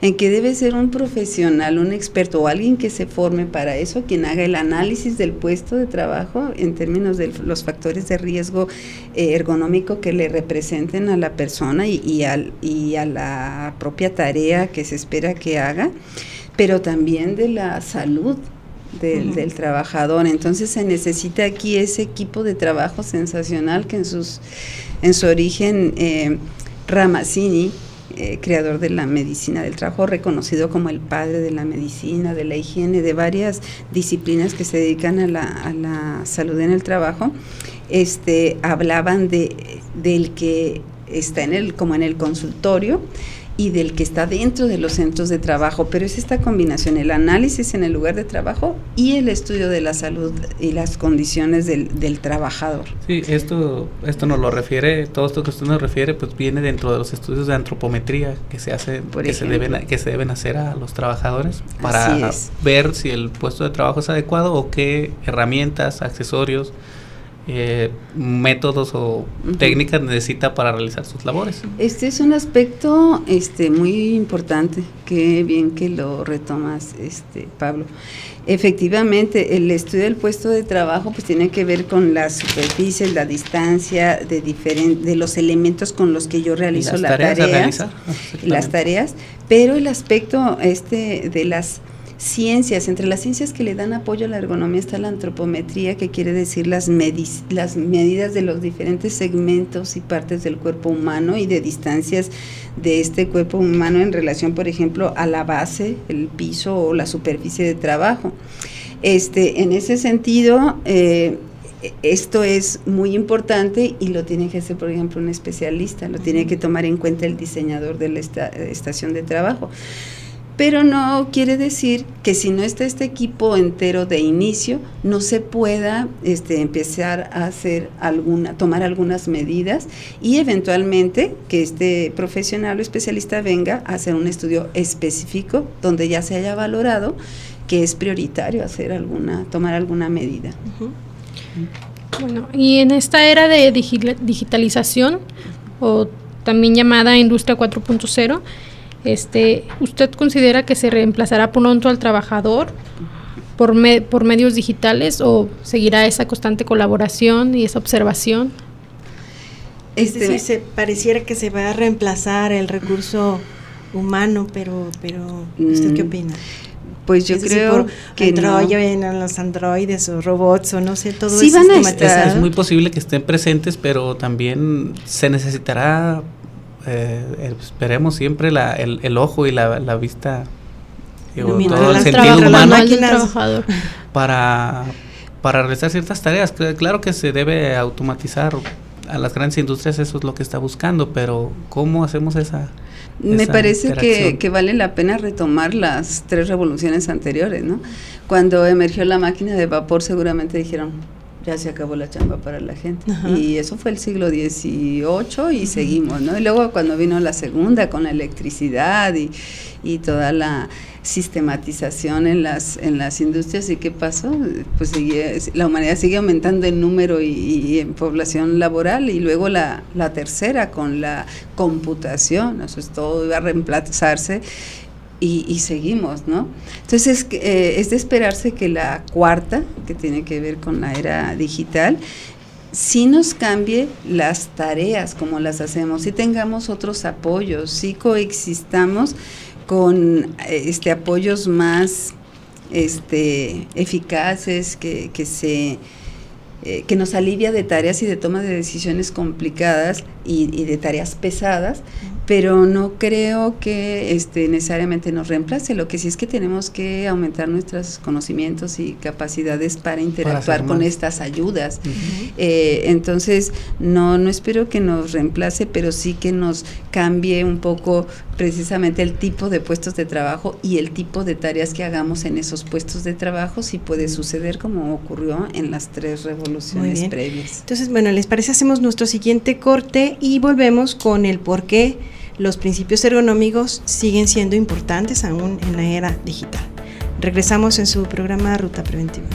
en que debe ser un profesional, un experto o alguien que se forme para eso, quien haga el análisis del puesto de trabajo en términos de los factores de riesgo eh, ergonómico que le representen a la persona y, a la propia tarea que se espera que haga, pero también de la salud del, trabajador. Entonces se necesita aquí ese equipo de trabajo sensacional que en, sus, en su origen eh, Ramazzini, eh, creador de la medicina del trabajo, reconocido como el padre de la medicina, de la higiene, de varias disciplinas que se dedican a la, a la salud en el trabajo, este, hablaban de, del que está en el, como en el consultorio, y del que está dentro de los centros de trabajo, pero es esta combinación, el análisis en el lugar de trabajo y el estudio de la salud y las condiciones del, trabajador. Sí, esto, esto nos lo refiere, todo esto que usted nos refiere, pues viene dentro de los estudios de antropometría que se hace, que se deben, que se deben hacer a los trabajadores para ver si el puesto de trabajo es adecuado o qué herramientas, accesorios, eh, métodos o técnicas necesita para realizar sus labores. Este es un aspecto este muy importante, que bien que lo retomas, este Pablo. Efectivamente, el estudio del puesto de trabajo pues tiene que ver con las superficies, la distancia de de los elementos con los que yo realizo las tareas, las tareas, pero el aspecto este de las ciencias, entre las ciencias que le dan apoyo a la ergonomía está la antropometría, que quiere decir las, las medidas de los diferentes segmentos y partes del cuerpo humano y de distancias de este cuerpo humano en relación, por ejemplo, a la base, el piso o la superficie de trabajo. Este, en ese sentido, eh, esto es muy importante y lo tiene que hacer, por ejemplo, un especialista, lo tiene que tomar en cuenta el diseñador de la estación de trabajo pero no quiere decir que si no está este equipo entero de inicio, no se pueda este, empezar a hacer alguna, tomar algunas medidas y eventualmente que este profesional o especialista venga a hacer un estudio específico donde ya se haya valorado que es prioritario hacer alguna, tomar alguna medida. Bueno, y en esta era de digitalización, o también llamada Industria 4.0, Este, ¿Usted considera que se reemplazará pronto al trabajador por, por medios digitales o seguirá esa constante colaboración y esa observación? Este, se pareciera que se va a reemplazar el recurso humano, pero, pero ¿usted qué mm, opina? Pues yo creo que Android, no. los androides o robots o no sé, todo sí van a estar. Es muy posible que estén presentes, pero también se necesitará, eh, esperemos siempre la, el, ojo y la, la vista, todo el sentido humano para, para realizar ciertas tareas. Claro que se debe automatizar a las grandes industrias eso es lo que está buscando, pero ¿cómo hacemos esa me parece que, que, vale la pena retomar las tres revoluciones anteriores, ¿no? Cuando emergió la máquina de vapor seguramente dijeron, ya se acabó la chamba para la gente. Y eso fue el siglo XVIII y seguimos, ¿no? Y luego cuando vino la segunda con la electricidad y, y toda la sistematización en las, en las industrias y qué pasó, pues la humanidad sigue aumentando en número y, en población laboral y luego la, la, tercera con la computación, eso es todo iba a reemplazarse y, seguimos, ¿no? Entonces eh, es de esperarse que la cuarta, que tiene que ver con la era digital, sí nos cambie las tareas como las hacemos, sí tengamos otros apoyos, sí coexistamos con este, apoyos más este, eficaces, que, que se eh, que nos alivia de tareas y de toma de decisiones complicadas y, y, de tareas pesadas, pero no creo que este, necesariamente nos reemplace. Lo que sí es que tenemos que aumentar nuestros conocimientos y capacidades para interactuar con estas ayudas. Eh, entonces, no, no espero que nos reemplace, pero sí que nos cambie un poco precisamente el tipo de puestos de trabajo y el tipo de tareas que hagamos en esos puestos de trabajo, si puede suceder como ocurrió en las tres revoluciones previas. Entonces, bueno, ¿les parece? Hacemos nuestro siguiente corte y volvemos con el por qué los principios ergonómicos siguen siendo importantes aún en la era digital. Regresamos en su programa Ruta Preventiva.